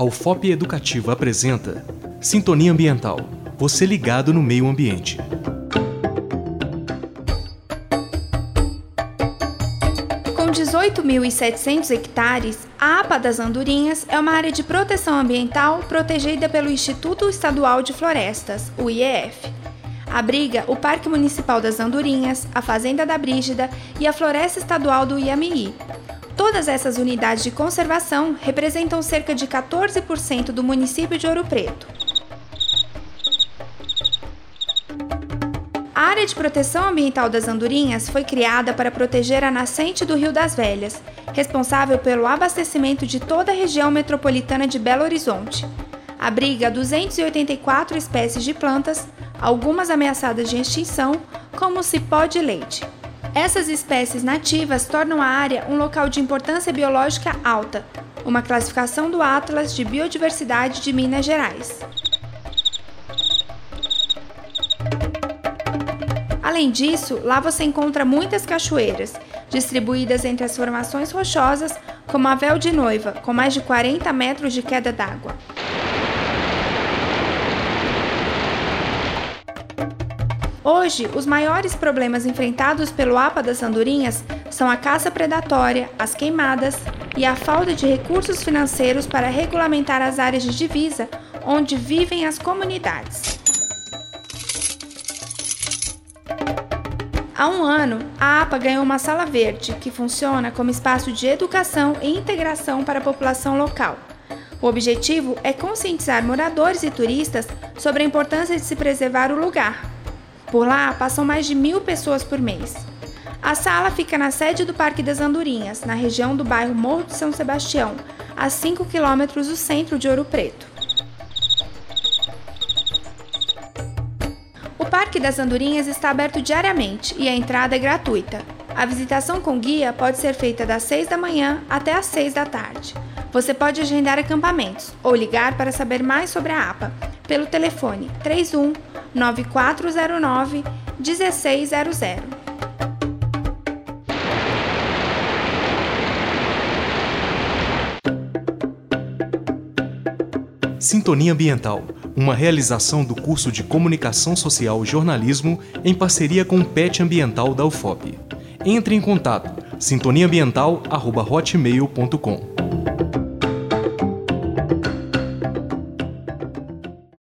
A UFOP Educativa apresenta Sintonia Ambiental. Você ligado no meio ambiente. Com 18.700 hectares, a APA das Andorinhas é uma área de proteção ambiental protegida pelo Instituto Estadual de Florestas, o IEF. Abriga o Parque Municipal das Andorinhas, a Fazenda da Brígida e a Floresta Estadual do Iamií, Todas essas unidades de conservação representam cerca de 14% do município de Ouro Preto. A área de proteção ambiental das Andorinhas foi criada para proteger a nascente do Rio das Velhas, responsável pelo abastecimento de toda a região metropolitana de Belo Horizonte. Abriga 284 espécies de plantas, algumas ameaçadas de extinção, como o cipó de leite. Essas espécies nativas tornam a área um local de importância biológica alta, uma classificação do Atlas de Biodiversidade de Minas Gerais. Além disso, lá você encontra muitas cachoeiras, distribuídas entre as formações rochosas, como a Véu de Noiva, com mais de 40 metros de queda d'água. Hoje, os maiores problemas enfrentados pelo APA das Andorinhas são a caça predatória, as queimadas e a falta de recursos financeiros para regulamentar as áreas de divisa onde vivem as comunidades. Há um ano, a APA ganhou uma sala verde, que funciona como espaço de educação e integração para a população local. O objetivo é conscientizar moradores e turistas sobre a importância de se preservar o lugar, por lá passam mais de mil pessoas por mês. A sala fica na sede do Parque das Andorinhas, na região do bairro Morro de São Sebastião, a 5 quilômetros do centro de Ouro Preto. O Parque das Andorinhas está aberto diariamente e a entrada é gratuita. A visitação com guia pode ser feita das 6 da manhã até às 6 da tarde. Você pode agendar acampamentos ou ligar para saber mais sobre a APA pelo telefone 31 9409 1600. Sintonia Ambiental, uma realização do curso de Comunicação Social e Jornalismo em parceria com o PET Ambiental da UFOP. Entre em contato sintoniaambiental.hotmail.com